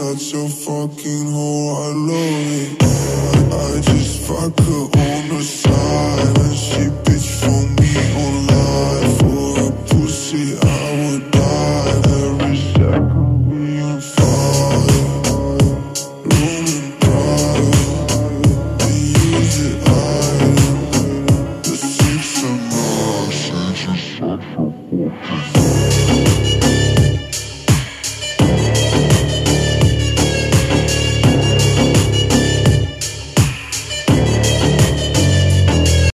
such a fucking whore, I love it. I, I just fuck her on the side. And she bitch for me on life For a pussy I would die. Every second we on fire. Roaming private We use it item The six and nine She just such a fucking